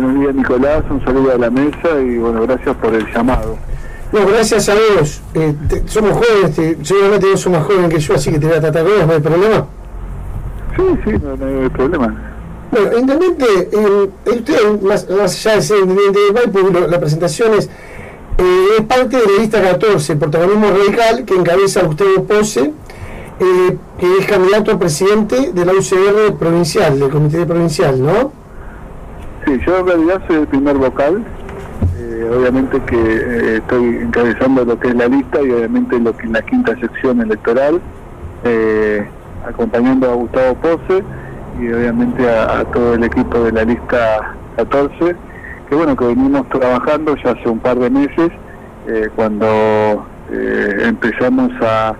Buenos días, Nicolás. Un saludo a la mesa y bueno, gracias por el llamado. No, gracias a vos. Eh, somos jóvenes, seguramente vos sos más joven que yo, así que te voy a tratar ¿no hay problema? Sí, sí, no, hay problema. Bueno, intendente, eh, usted, más, allá de ser intendente de Maipo, la presentación es, eh, es parte de la lista 14, el protagonismo radical, que encabeza Gustavo Pose, eh, que es candidato a presidente de la UCR provincial, del comité provincial, ¿no? Sí, yo en realidad soy el primer vocal, eh, obviamente que eh, estoy encabezando lo que es la lista y obviamente lo que es la quinta sección electoral, acompañando a Gustavo Pose y obviamente a, todo el equipo de la lista 14, que bueno, que venimos trabajando ya hace un par de meses, cuando empezamos a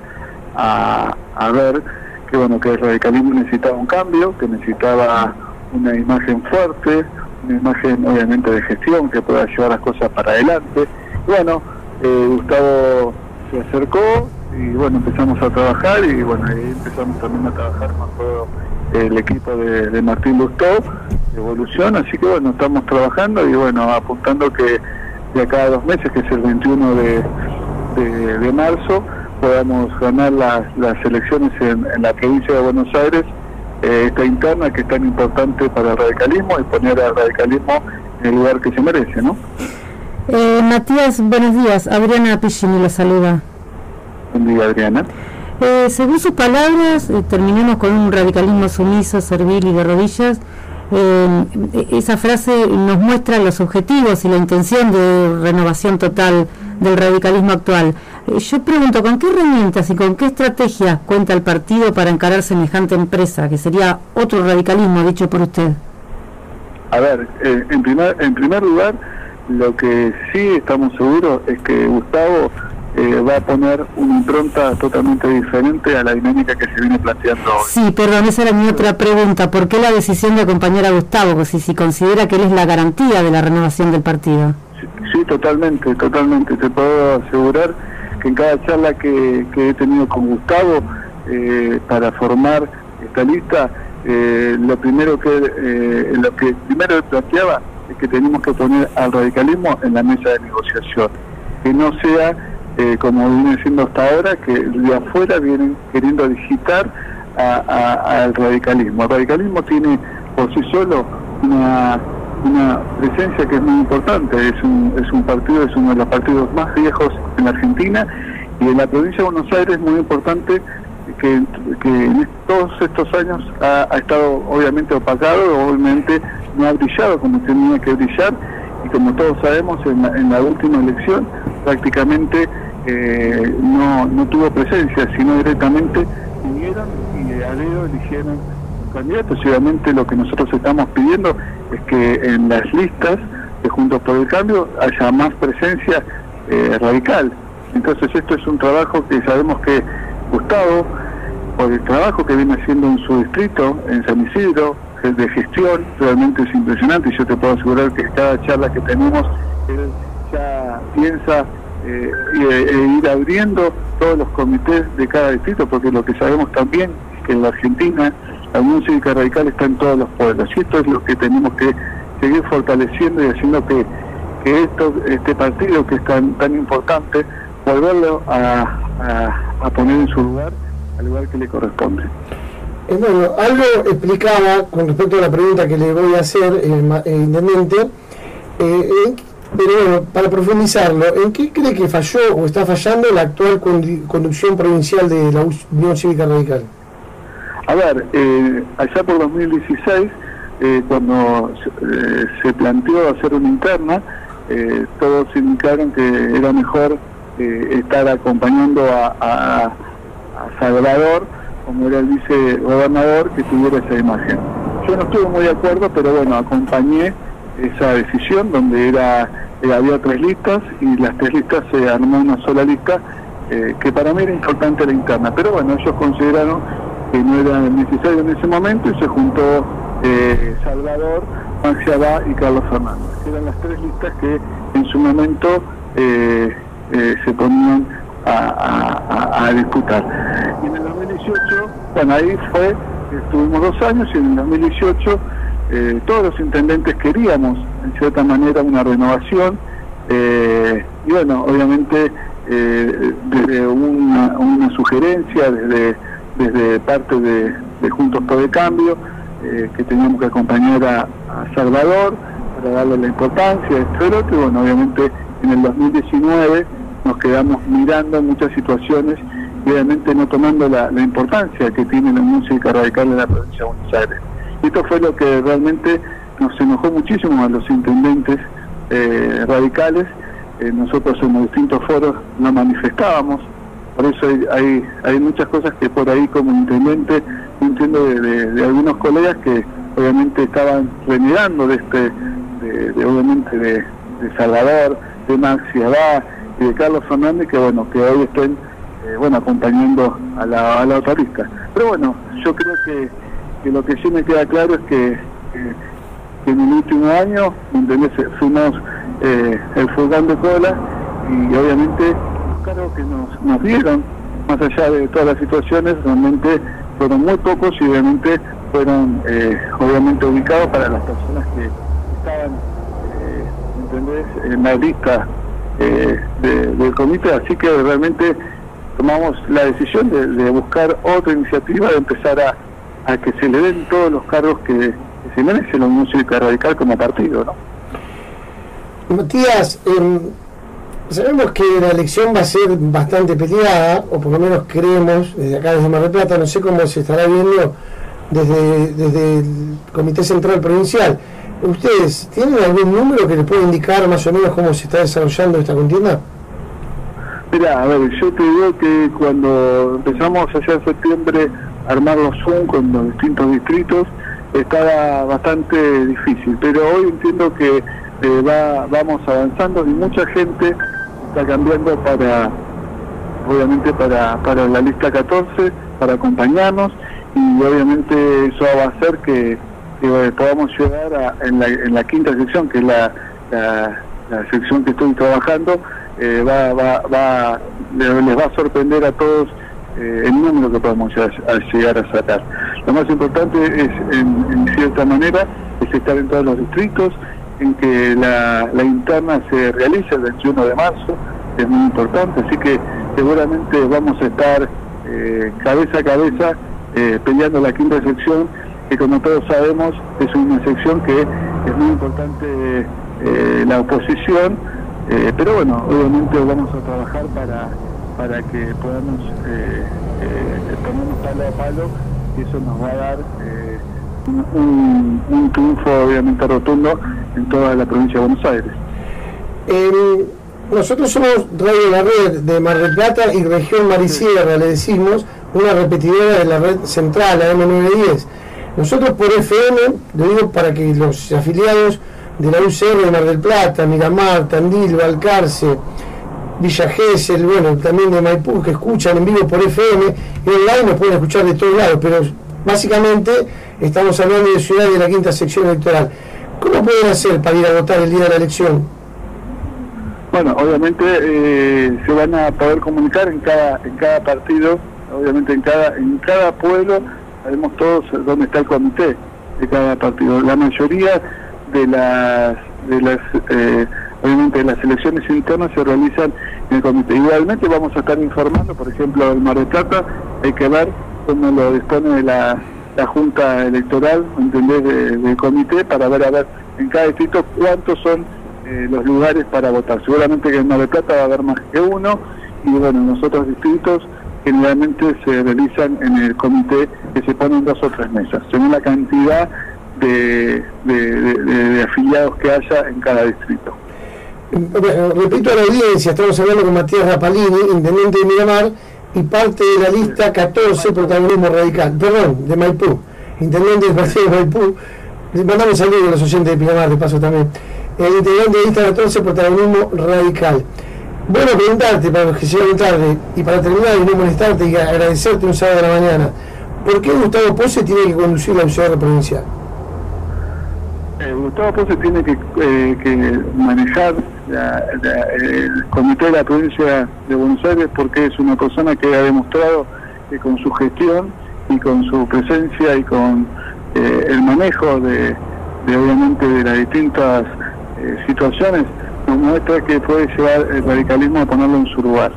a, ver que bueno que el radicalismo necesitaba un cambio, que necesitaba una imagen fuerte, una imagen obviamente de gestión que pueda llevar las cosas para adelante. Bueno, eh, Gustavo se acercó y bueno, empezamos a trabajar y bueno, ahí empezamos también a trabajar con todo el equipo de, Martín Lustó, Evolución, así que bueno, estamos trabajando y bueno, apuntando que de acá a dos meses, que es el 21 de, de marzo, podamos ganar las, las elecciones en, la provincia de Buenos Aires, esta interna que es tan importante para el radicalismo y poner al radicalismo en el lugar que se merece, ¿no? Eh, Matías, buenos días. Adriana Pichini la saluda. Buen día, Adriana. Eh, según sus palabras, terminemos con un radicalismo sumiso, servil y de rodillas. esa frase nos muestra los objetivos y la intención de renovación total del radicalismo actual. Eh, yo pregunto, ¿con qué herramientas y con qué estrategia cuenta el partido para encarar semejante empresa, que sería otro radicalismo dicho por usted? A ver, eh, en, primer, en primer lugar, lo que sí estamos seguros es que Gustavo eh, va a poner una impronta totalmente diferente a la dinámica que se viene planteando hoy. Sí, perdón, esa era mi otra pregunta. ¿Por qué la decisión de acompañar a Gustavo? Pues si, si considera que él es la garantía de la renovación del partido. Sí, totalmente, totalmente. Te puedo asegurar que en cada charla que, he tenido con Gustavo eh, para formar esta lista, eh, lo primero que eh, lo que primero planteaba es que tenemos que poner al radicalismo en la mesa de negociación, que no sea como viene siendo hasta ahora, que de afuera vienen queriendo digitar al radicalismo. El radicalismo tiene por sí solo una una presencia que es muy importante, es un, es un partido, es uno de los partidos más viejos en Argentina y en la provincia de Buenos Aires es muy importante que, en todos estos años ha, estado obviamente opacado, obviamente no ha brillado como tenía que brillar y como todos sabemos en la, última elección prácticamente eh, no, no tuvo presencia, sino directamente vinieron y a dedo eligieron candidatos y obviamente lo que nosotros estamos pidiendo es que en las listas de Juntos por el Cambio haya más presencia eh, radical. Entonces esto es un trabajo que sabemos que Gustavo, por el trabajo que viene haciendo en su distrito, en San Isidro, de gestión, realmente es impresionante y yo te puedo asegurar que cada charla que tenemos, él ya piensa eh, e ir abriendo todos los comités de cada distrito, porque lo que sabemos también es que en la Argentina la Unión Cívica Radical está en todos los pueblos y esto es lo que tenemos que seguir fortaleciendo y haciendo que, que esto, este partido que es tan, tan importante, volverlo a, poner en su lugar, al lugar que le corresponde. Eh, bueno, algo explicaba con respecto a la pregunta que le voy a hacer, eh, eh Intendente, eh, pero bueno, para profundizarlo, ¿en qué cree que falló o está fallando la actual conducción provincial de la Unión Cívica Radical? A ver, eh, allá por 2016, eh, cuando eh, se planteó hacer una interna, todos indicaron que era mejor estar acompañando a, Salvador, como era el vicegobernador, que tuviera esa imagen. Yo no estuve muy de acuerdo, pero bueno, acompañé esa decisión donde era había tres listas y las tres listas se armó una sola lista, que para mí era importante la interna. Pero bueno, ellos consideraron que no era necesario en ese momento y se juntó eh, Salvador, Maxi Abá y Carlos Fernández, que eran las tres listas que en su momento eh, eh, se ponían a, disputar. Y en el 2018, bueno, ahí fue, estuvimos dos años y en el 2018 eh, todos los intendentes queríamos, en cierta manera, una renovación. Y bueno, obviamente, desde una, sugerencia, desde, desde parte de, Juntos por el Cambio, que teníamos que acompañar a, Salvador para darle la importancia, esto y bueno, obviamente en el 2019 nos quedamos mirando muchas situaciones y obviamente no tomando la, importancia que tiene la música radical en la provincia de Buenos Aires. Esto fue lo que realmente nos enojó muchísimo a los intendentes eh, radicales. Eh, nosotros en los distintos foros nos manifestábamos, por eso hay, hay, muchas cosas que por ahí como intendente entiendo de, algunos colegas que obviamente estaban renegando de este, de, obviamente de, Salvador, de Maxi Abad y de Carlos Fernández, que bueno, que hoy estén eh, bueno acompañando a la, a la autorista. Pero bueno, yo creo que lo que sí me queda claro es que, en el último año fuimos eh, el furgón de cola y obviamente que nos, dieron, más allá de todas las situaciones, realmente fueron muy pocos y obviamente fueron eh, obviamente ubicados para las personas que estaban eh, en la lista eh, del comité, así que realmente tomamos la decisión de buscar otra iniciativa, de empezar a a que se le den todos los cargos que, se merece la música radical como partido, ¿no? Matías, em, sabemos que la elección va a ser bastante peleada, o por lo menos creemos, desde acá desde Mar del Plata, no sé cómo se estará viendo desde, desde el Comité Central Provincial. ¿Ustedes tienen algún número que les pueda indicar más o menos cómo se está desarrollando esta contienda? Mira, a ver, yo te digo que cuando empezamos allá en septiembre armar los Zoom con los distintos distritos estaba bastante difícil, pero hoy entiendo que eh, va, vamos avanzando y mucha gente cambiando para, obviamente para, para la lista 14, para acompañarnos y obviamente eso va a hacer que, podamos llegar a, en, la, en la quinta sección, que es la, la, sección que estoy trabajando, eh, va, va, va, les va a sorprender a todos eh, el número que podemos llegar a sacar. Lo más importante es, en, cierta manera, es estar en todos los distritos, en que la, interna se realice el 21 de marzo, es muy importante, así que seguramente vamos a estar eh, cabeza a cabeza eh, peleando la quinta sección, que como todos sabemos es una sección que es muy importante la oposición, pero bueno, obviamente vamos a trabajar para para que podamos eh, eh, palo a palo y eso nos va a dar eh, un, triunfo obviamente rotundo en toda la provincia de Buenos Aires. nosotros somos Radio La Red de Mar del Plata y Región Marisierra, le decimos, una repetidora de la red central, la M910. Nosotros por FM, lo digo para que los afiliados de la UCR de Mar del Plata, Miramar, Tandil, Balcarce, Villa Gesell, bueno, también de Maipú, que escuchan en vivo por FM y online nos pueden escuchar de todos lados, pero básicamente estamos hablando de Ciudad de la quinta sección electoral. ¿Cómo pueden hacer para ir a votar el día de la elección? Bueno, obviamente eh, se van a poder comunicar en cada en cada partido, obviamente en cada en cada pueblo sabemos todos dónde está el comité de cada partido. La mayoría de las de las eh, obviamente las elecciones internas se realizan en el comité. Igualmente vamos a estar informando, por ejemplo, el Mar de Plata, hay que ver cómo lo dispone la, Junta Electoral, ¿entendés?, del comité, para ver a ver en cada distrito cuántos son eh, los lugares para votar. Seguramente que en Mar de Plata va a haber más que uno, y bueno, en los otros distritos generalmente se realizan en el comité que se ponen dos o tres mesas, según la cantidad de afiliados que haya en cada distrito repito a la audiencia, estamos hablando con Matías Rapalini, intendente de Miramar, y parte de la lista 14, protagonismo radical, perdón, de Maipú, intendente del partido de Maipú, mandamos saludos a los oyentes de Miramar, de paso también, el intendente de la lista 14, protagonismo radical. Bueno, preguntarte para los que llegan tarde, y para terminar y no molestarte y agradecerte un sábado de la mañana, ¿por qué Gustavo Pose tiene que conducir la UCR provincial? Eh, Gustavo Pose tiene que, eh, que manejar el comité de la provincia de Buenos Aires porque es una persona que ha demostrado que con su gestión y con su presencia y con eh, el manejo de, obviamente de las distintas eh, situaciones, nos muestra que puede llevar el radicalismo a ponerlo en su lugar.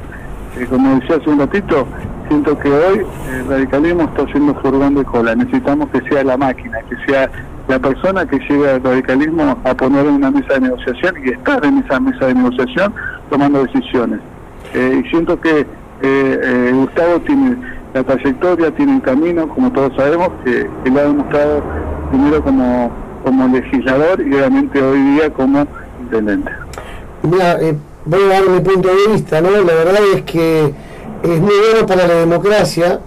Eh, como decía hace un ratito, siento que hoy el radicalismo está haciendo furgón de cola. Necesitamos que sea la máquina, que sea la persona que llegue al radicalismo a poner en una mesa de negociación y estar en esa mesa de negociación tomando decisiones. Eh, y siento que eh, eh, Gustavo tiene la trayectoria, tiene un camino, como todos sabemos, que, lo ha demostrado primero como, como legislador y obviamente hoy día como intendente. Mira, voy a dar mi punto de vista, ¿no? La verdad es que es muy bueno para la democracia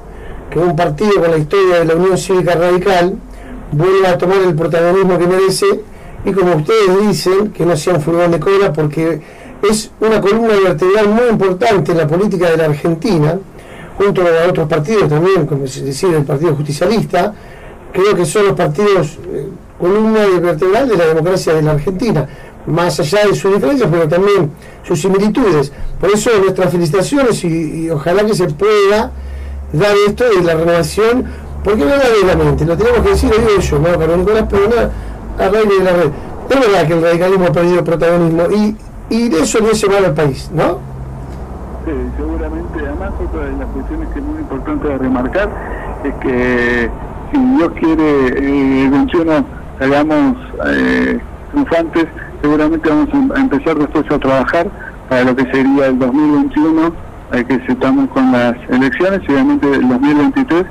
que un partido con la historia de la Unión Cívica Radical vuelva a tomar el protagonismo que merece y como ustedes dicen, que no sea un furgón de cola porque es una columna vertebral muy importante en la política de la Argentina, junto a otros partidos también, como decir el Partido Justicialista, creo que son los partidos eh, columna vertebral de la democracia de la Argentina, más allá de sus diferencias, pero también sus similitudes. Por eso nuestras felicitaciones y, ojalá que se pueda dar esto de la renovación, porque verdaderamente, lo tenemos que decir, yo, no para Nicolás, pero no a raíz de la red. Es verdad que el radicalismo ha perdido protagonismo y y de eso no se va al país, ¿no? Sí, seguramente. Además, otra de las cuestiones que es muy importante remarcar es que si Dios quiere, eh, 21 hagamos eh, triunfantes, seguramente vamos a empezar después a trabajar para lo que sería el 2021, eh, que estamos con las elecciones, y obviamente el 2023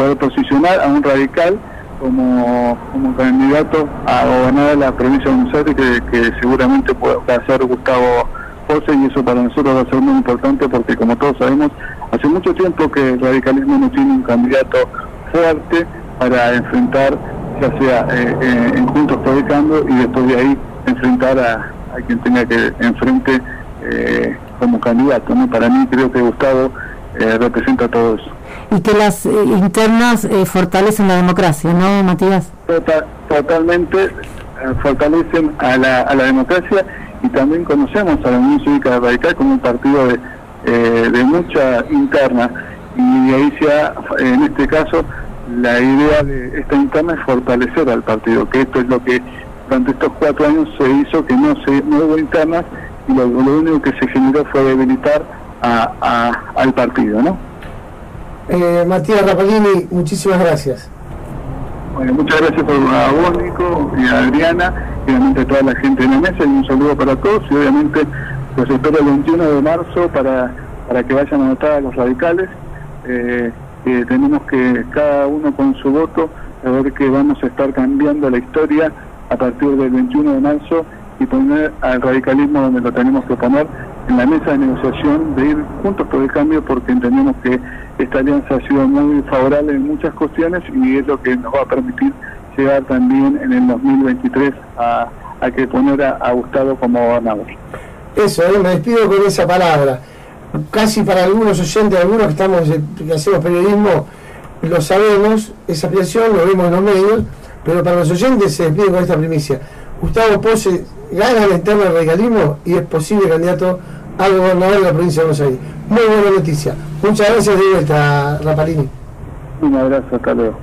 poder posicionar a un radical como, como candidato a gobernar la provincia de Buenos Aires, que, seguramente puede ser Gustavo José, y eso para nosotros va a ser muy importante porque, como todos sabemos, hace mucho tiempo que el radicalismo no tiene un candidato fuerte para enfrentar, ya sea eh, eh, en Juntos Cambio, y después de ahí enfrentar a, quien tenga que enfrente eh, como candidato. ¿no? Para mí creo que Gustavo representa todo eso y que las eh, internas eh, fortalecen la democracia, ¿no, Matías? Tota-, totalmente eh, fortalecen a la, a la democracia y también conocemos a la Unión Cívica Radical como un partido de, de mucha interna y ahí se en este caso, la idea de esta interna es fortalecer al partido, que esto es lo que durante estos cuatro años se hizo, que no, se, no hubo internas y lo, único que se generó fue debilitar a, al partido, ¿no? Eh, Matías Rapalini, muchísimas gracias. Bueno, muchas gracias por a vos, Nico, y a Adriana, y obviamente a toda la gente en la mesa, y un saludo para todos, y obviamente los espero el 21 de marzo para, para que vayan a votar a los radicales, eh, tenemos que cada uno con su voto, a ver que vamos a estar cambiando la historia a partir del 21 de marzo y poner al radicalismo donde lo tenemos que poner en la mesa de negociación, de ir juntos por el cambio, porque entendemos que esta alianza ha sido muy favorable en muchas cuestiones y es lo que nos va a permitir llegar también en el 2023 a, a que poner a, Gustavo como gobernador. Eso, eh, me despido con esa palabra. Casi para algunos oyentes, algunos que estamos eh, que hacemos periodismo, lo sabemos, esa aspiración, lo vemos en los medios, pero para los oyentes se despide con esta primicia. Gustavo Pose gana la interna del regalismo y es posible candidato al gobernador de la provincia de Buenos Aires. Muy buena noticia. Muchas gracias de vuelta, Rapalini. Un abrazo, hasta luego.